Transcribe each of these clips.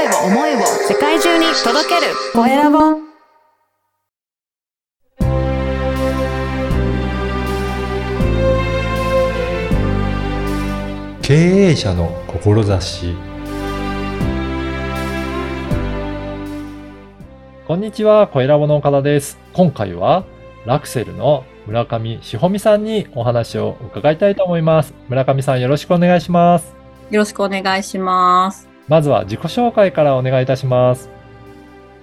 声を、思いを世界中に届けるコエラボ。経営者の志こんにちは、コエラボの岡田です。今回はラクセルの村上志保美さんにお話を伺いたいと思います。村上さんよろしくお願いします。よろしくお願いします。まずは自己紹介からお願いいたします。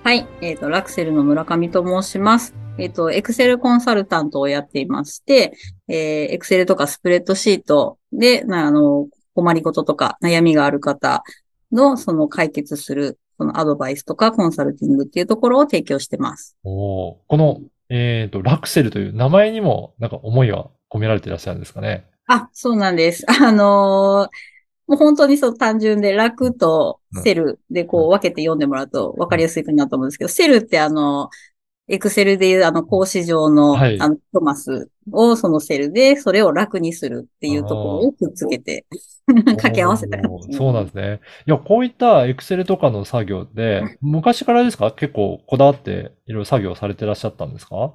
はい。えっ、と、ラクセルの村上と申します。えっ、と、エクセルコンサルタントをやっていまして、えー、エクセルとかスプレッドシートで、なあの、困りごととか悩みがある方の、その解決する、そのアドバイスとかコンサルティングっていうところを提供してます。おーこの、えっ、と、ラクセルという名前にもなんか思いが込められていらっしゃるんですかね？あ、そうなんです。あのーもう本当にそう単純で楽とセルでこう分けて読んでもらうと分かりやすいかなと思うんですけど、セルってあの、エクセルでいうあの格子状の、はい。あのトマスをそのセルでそれを楽にするっていうところをくっつけて掛け合わせた形おーそうなんですね。いや、こういったエクセルとかの作業って、昔からですか？結構こだわっていろいろ作業されてらっしゃったんですか？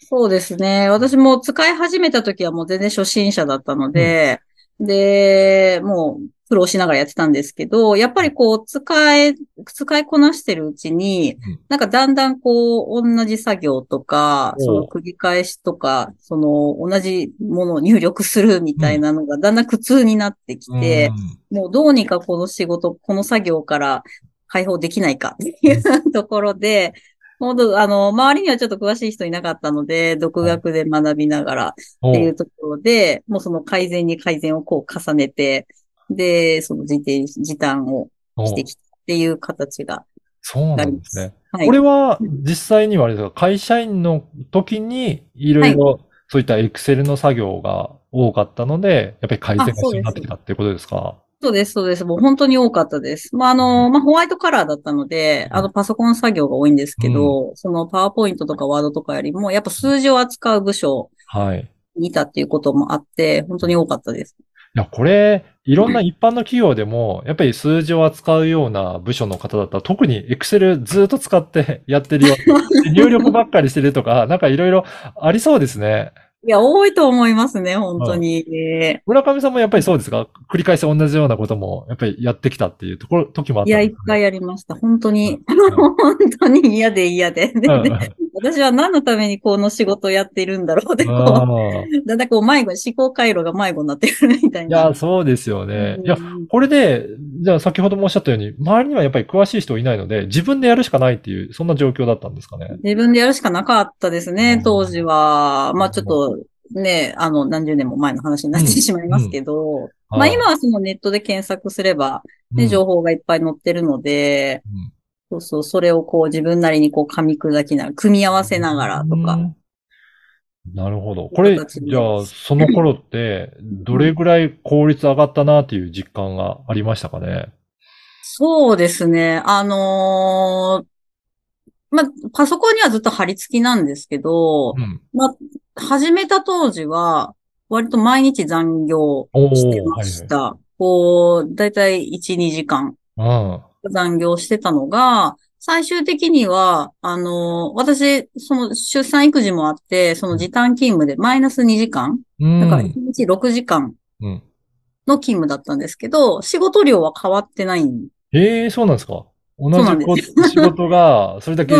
そうですね。私も使い始めた時はもう全然初心者だったので、で、もう苦労しながらやってたんですけど、やっぱりこう使い、使いこなしてるうちにうん、なんかだんだんこう同じ作業とか、その繰り返しとか、その同じものを入力するみたいなのがだんだん苦痛になってきて、もうどうにかこの仕事、この作業から解放できないかっていうところで、もうあの、周りにはちょっと詳しい人いなかったので、独学で学びながらおっていうところで、もうその改善に改善をこう重ねて、で、その時点、時短をおしてきたっていう形がそうな。んですね。はい。これは実際にはあれですか、会社員の時にいろいろそういったエクセルの作業が多かったので、やっぱり改善が必要になってきたっていうことですか？そうです、そうです。もう本当に多かったです。まあ、あの、まあ、ホワイトカラーだったので、あの、パソコン作業が多いんですけど、そのパワーポイントとかワードとかよりも、やっぱ数字を扱う部署はい。にいたっていうこともあって、本当に多かったです。いや、これ、いろんな一般の企業でも、やっぱり数字を扱うような部署の方だったら、特に Excel ずっと使ってやってるよ。入力ばっかりしてるとか、なんかいろいろありそうですね。いや、多いと思いますね、本当に。村上さんもやっぱりそうですか？繰り返し同じようなことも、やっぱりやってきたっていうところ、時もあっいや、いったんですか？ぱいありました。本当に、ん 本当に嫌で嫌で。私は何のためにこの仕事をやっているんだろうって、こあう、ーだんだんこう迷子、思考回路が迷子になってくる。みたいな。いや、そうですよね。いや、うんこれで、じゃあ先ほどもおっしゃったように、周りにはやっぱり詳しい人いないので、自分でやるしかないっていう、そんな状況だったんですかね。自分でやるしかなかったですうん。ね、当時は。まあちょっと、ね、あの、何十年も前の話になってしまいますけど、まあ今はそのネットで検索すれば、ね、情報がいっぱい載ってるので、うんそうそう、それをこう自分なりにこう噛み砕きながら、組み合わせながらとか。うんなるほど。これ、じゃあ、その頃って、どれぐらい効率上がったなっていう実感がありましたかね？そうですね。あのーまあ、パソコンにはずっと貼り付きなんですけど、うん。まあ、始めた当時は、割と毎日残業してました。こう、だいたい1、2時間はい残業してたのが、最終的には、あの、私、その出産育児もあって、その時短勤務でマイナス2時間、うん。だからうん1日6時間うん。の勤務だったんですけど、仕事量は変わってないんええそうなんですか。同じこ仕事が、それだけ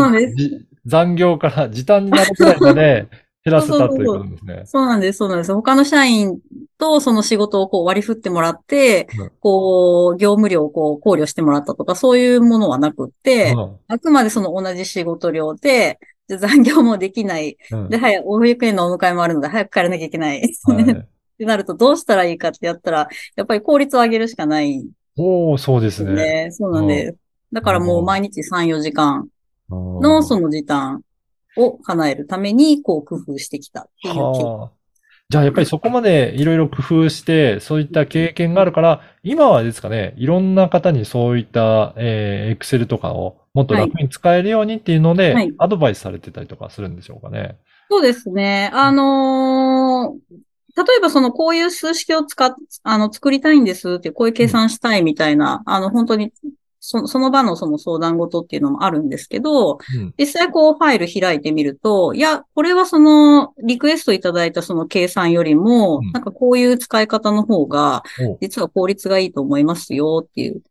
残業から時短になるくらいまで減らせたということですね。そうなんです、そうなんです。他の社員とその仕事をこう割り振ってもらってうん、こう、業務量をこう考慮してもらったとか、そういうものはなくって、うんあくまでその同じ仕事量で、で 残業もできない。うんで、早く、保育園のお迎えもあるので、早く帰らなきゃいけない。はいってなると、どうしたらいいかってやったら、やっぱり効率を上げるしかないおー、そうですね。ね。そうなんです。だからもう毎日3、4時間ののその時短を叶えるために、こう工夫してきたっていう経緯はあ。じゃあやっぱりそこまでいろいろ工夫して、そういった経験があるから、今はですかね、いろんな方にそういった、えー、Excel とかをもっと楽に使えるようにっていうので、はいアドバイスされてたりとかするんでしょうかね。そうですね。あのー例えばそのこういう数式を使っ、あの、作りたいんですって、こういう計算したいみたいな、あの、本当にそその場のその相談事っていうのもあるんですけど、うん。実際こうファイル開いてみると、いや、これはそのリクエストいただいたその計算よりもうん、なんかこういう使い方の方が、お実は効率がいいと思いますよっていう、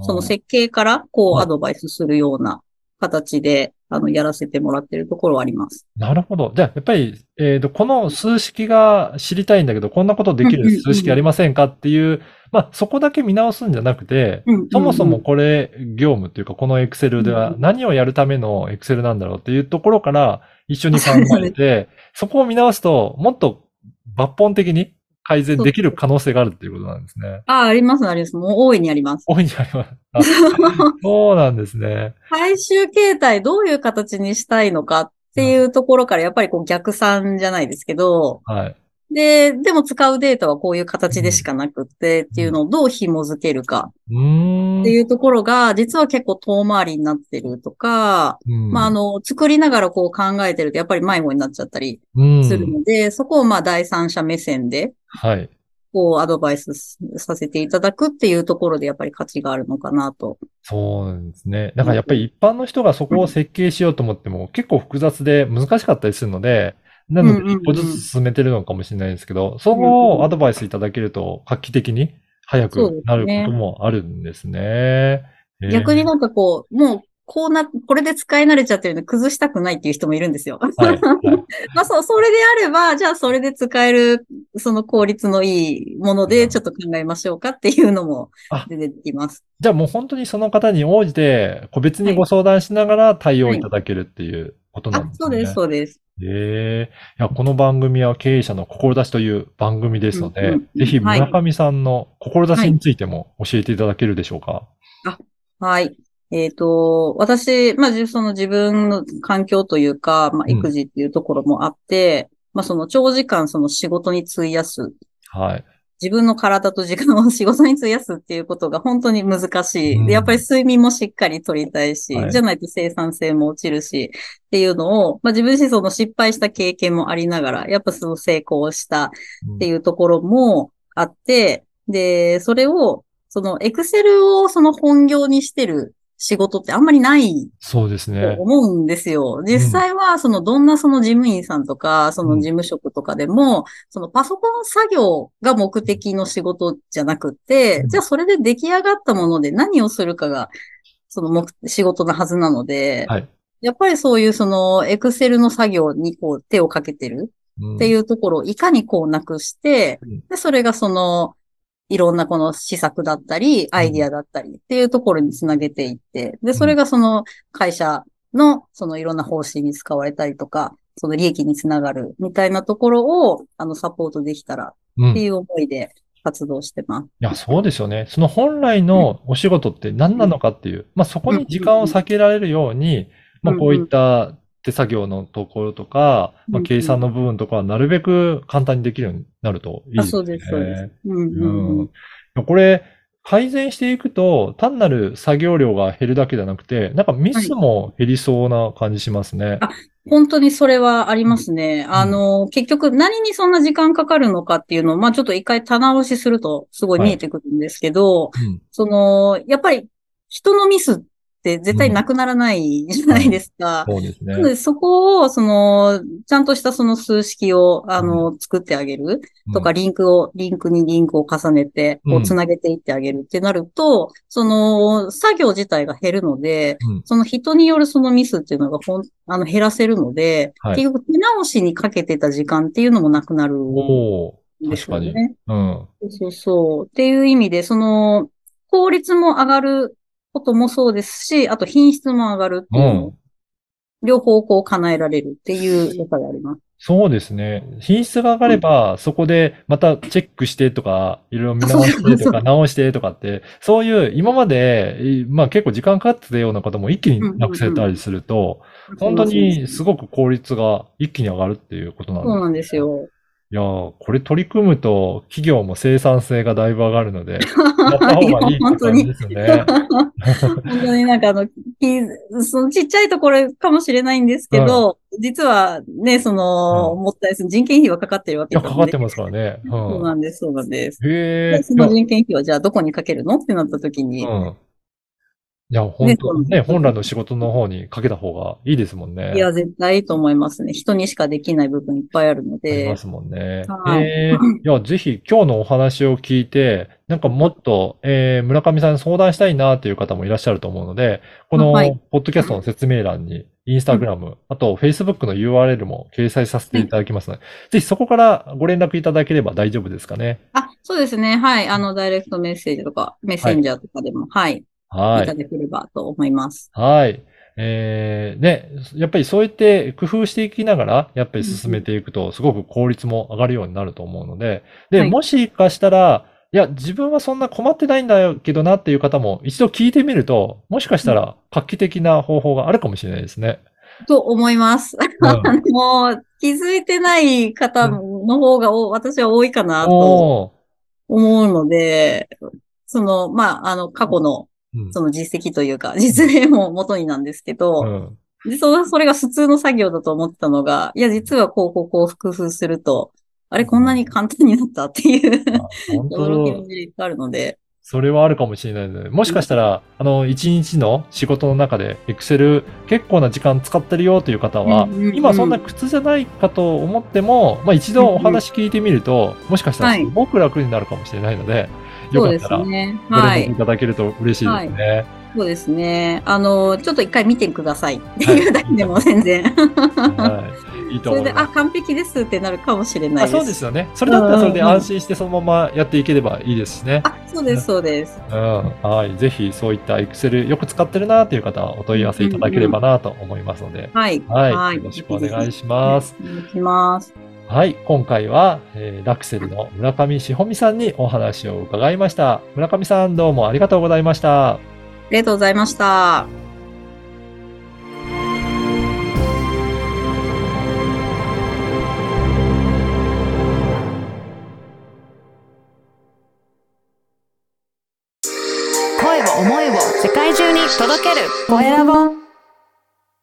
その設計からこうはいアドバイスするような形で、あの、やらせてもらってるところはあります。なるほど。じゃあ、やっぱり、えっと、この数式が知りたいんだけど、こんなことできる数式ありませんかっていう、まあ、そこだけ見直すんじゃなくて、うんうんうんそもそもこれ、業務っていうか、この Excel ではうんうん何をやるための Excel なんだろうっていうところから一緒に考えて、そこを見直すと、もっと抜本的に改善できる可能性があるっていうことなんですね。ああ、あります、あります。もう大いにあります。大いにあります。あ そうなんですね。回収形態どういう形にしたいのかっていうところからやっぱりこう逆算じゃないですけど、はい。で、でも使うデータはこういう形でしかなくってっていうのをどう紐づけるか。っていうところが実は結構遠回りになってるとか、うんまああの、作りながらこう考えてるとやっぱり迷子になっちゃったりうんするので、そこをまあ第三者目線ではい。こうアドバイスさせていただくっていうところでやっぱり価値があるのかなと。そうなんですね。だからやっぱり一般の人がそこを設計しようと思っても結構複雑で難しかったりするので、なので一歩ずつ進めてるのかもしれないですけど、そこをアドバイスいただけると画期的に早くなることもあるんですね。えー逆になんかこう、もうこうな、これで使い慣れちゃってるので崩したくないっていう人もいるんですよ。はい、はい。まあそう、それであれば、じゃあそれで使える、その効率のいいものでちょっと考えましょうかっていうのもあ出てきます。じゃあもう本当にその方に応じて個別にご相談しながら対応いただけるっていうことなんあで、すね。そうです、そうです。ええいや、この番組は経営者の志という番組ですので、うんうんうんぜひはい村上さんの志についても教えていただけるでしょうか？はい。えっ、と、私、まあ、じその自分の環境というか、まあ、うん育児っていうところもあって、まあ、その長時間その仕事に費やす、はい。自分の体と時間を仕事に費やすっていうことが本当に難しい。うんで、やっぱり睡眠もしっかり取りたいし、はいじゃないと生産性も落ちるし、っていうのを、まあ自分自身その失敗した経験もありながら、やっぱその成功したっていうところもあって、で、それを、そのエクセルをその本業にしてる仕事ってあんまりないそうですとね。思うんですよ。実際は、その、どんなその事務員さんとか、その事務職とかでも、そのパソコン作業が目的の仕事じゃなくってう、んじゃあそれで出来上がったもので何をするかが、その目、仕事のはずなので、はい。やっぱりそういうその、エクセルの作業にこう手をかけてるうんっていうところをいかにこうなくしてうん、で、それがその、いろんなこの施策だったり、アイディアだったりっていうところにつなげていって、で、それがその会社のそのいろんな方針に使われたりとか、その利益につながるみたいなところを、あの、サポートできたらうんいっていう思いで活動してます。や、そうですよね。その本来のお仕事って何なのかっていう、まあそこに時間を避けられるように、まあこういった手作業のところとか、まあうん計算の部分とかはなるべく簡単にできるようになるといいあ、ですね。そうです、そうです。うんうんううんん。これ、改善していくと、単なる作業量が減るだけじゃなくて、なんかミスも減りそうな感じしますね。あ本当にそれはありますね。あの、結局何にそんな時間かかるのかっていうのを、まあちょっと一回棚押しするとすごい見えてくるんですけど、うんその、やっぱり人のミスって絶対なくならないじゃないですか。そうですねなの。でそこを、その、ちゃんとしたその数式を、あの、作ってあげるとか、うんリンクを、リンクにリンクを重ねて、こうんう、つなげていってあげるってなると、その、作業自体が減るので、うんその人によるそのミスっていうのがほん、あの、減らせるので、はい結局手直しにかけてた時間っていうのもなくなるんお確かね。うん。そうそうそう。っていう意味で、その、効率も上がることもそうですし、あと品質も上がるっていうのを、両方こう叶えられるっていう良さがあります。そうですね。品質が上がれば、そこでまたチェックしてとか、いろいろ見直してとか、直してとかって、そういう今まで、いまあ結構時間かかってたようなことも一気になくせたりすると、本当にすごく効率が一気に上がるっていうことなん。ですそうなん。ですよ。いやー、これ取り組むと企業も生産性がだいぶ上がるので、やった方がいいって感じですよね。本当になんかあの、きそのちっちゃいところかもしれないんですけど、実はね、その、うんもったいする人件費はかかってるわいや、けですかかってますからね。そうなんです、そうなんです。うん。へその人件費はじゃあどこにかけるのってなった時に、うん。いや、本当ねね、本来の仕事の方にかけた方がいいですもんね。いや、絶対いいと思いますね。人にしかできない部分いっぱいあるのありまで。すもんね。はいえー いや、ぜひ今日のお話を聞いて、なんかもっと、えー村上さんに相談したいなという方もいらっしゃると思うので、この、はいポッドキャストの説明欄に、インスタグラム、あと、Facebook の URL も掲載させていただきますので、ぜひそこからご連絡いただければ大丈夫ですかね。あ、そうですね。はい。あの、ダイレクトメッセージとか、メッセンジャーとかでも、はい。はいた。だければと思います。はい。えー、ね、やっぱりそうやって工夫していきながら、やっぱり進めていくと、すごく効率も上がるようになると思うので、で、はいもしかしたら、いや、自分はそんな困ってないんだけどなっていう方も一度聞いてみると、もしかしたら画期的な方法があるかもしれないですね。と思います。うんあの、気づいてない方の方がお私は多いかなとお思うので、その、まあ、あの、過去の、その実績というか、実例も元になんですけど、うん。で、そそれが普通の作業だと思ってたのが、いや、実はこう、こう、こう、工夫すると、あれ、こんなに簡単になったっていう、驚きの当、事例があるので、それはあるかもしれないので、もしかしたら、あの、一日の仕事の中で、Excel 結構な時間使ってるよという方はうんうんう、ん。今そんな苦痛じゃないかと思っても、まあ一度お話聞いてみると、もしかしたらすごく楽になるかもしれないので、よそうでかったら、すね。ごはいい。ただけると嬉しいですね。そうですね。あの、ちょっと一回見てくださいっていうだけでも全然。はい。いいとそれで、あ。完璧ですってなるかもしれない。そうですよね。それだったらそれで安心してそのままやっていければいいですしね。あ、そうです、そうです。うん。はい。ぜひそういった Excel よく使ってるなという方はお問い合わせいただければなと思いますので、はい。はい。よろしくお願いします。お願いします。はい。今回は、えーラクセルの村上志保美さんにお話を伺いました。村上さんどうもありがとうございました。ありがとうございました。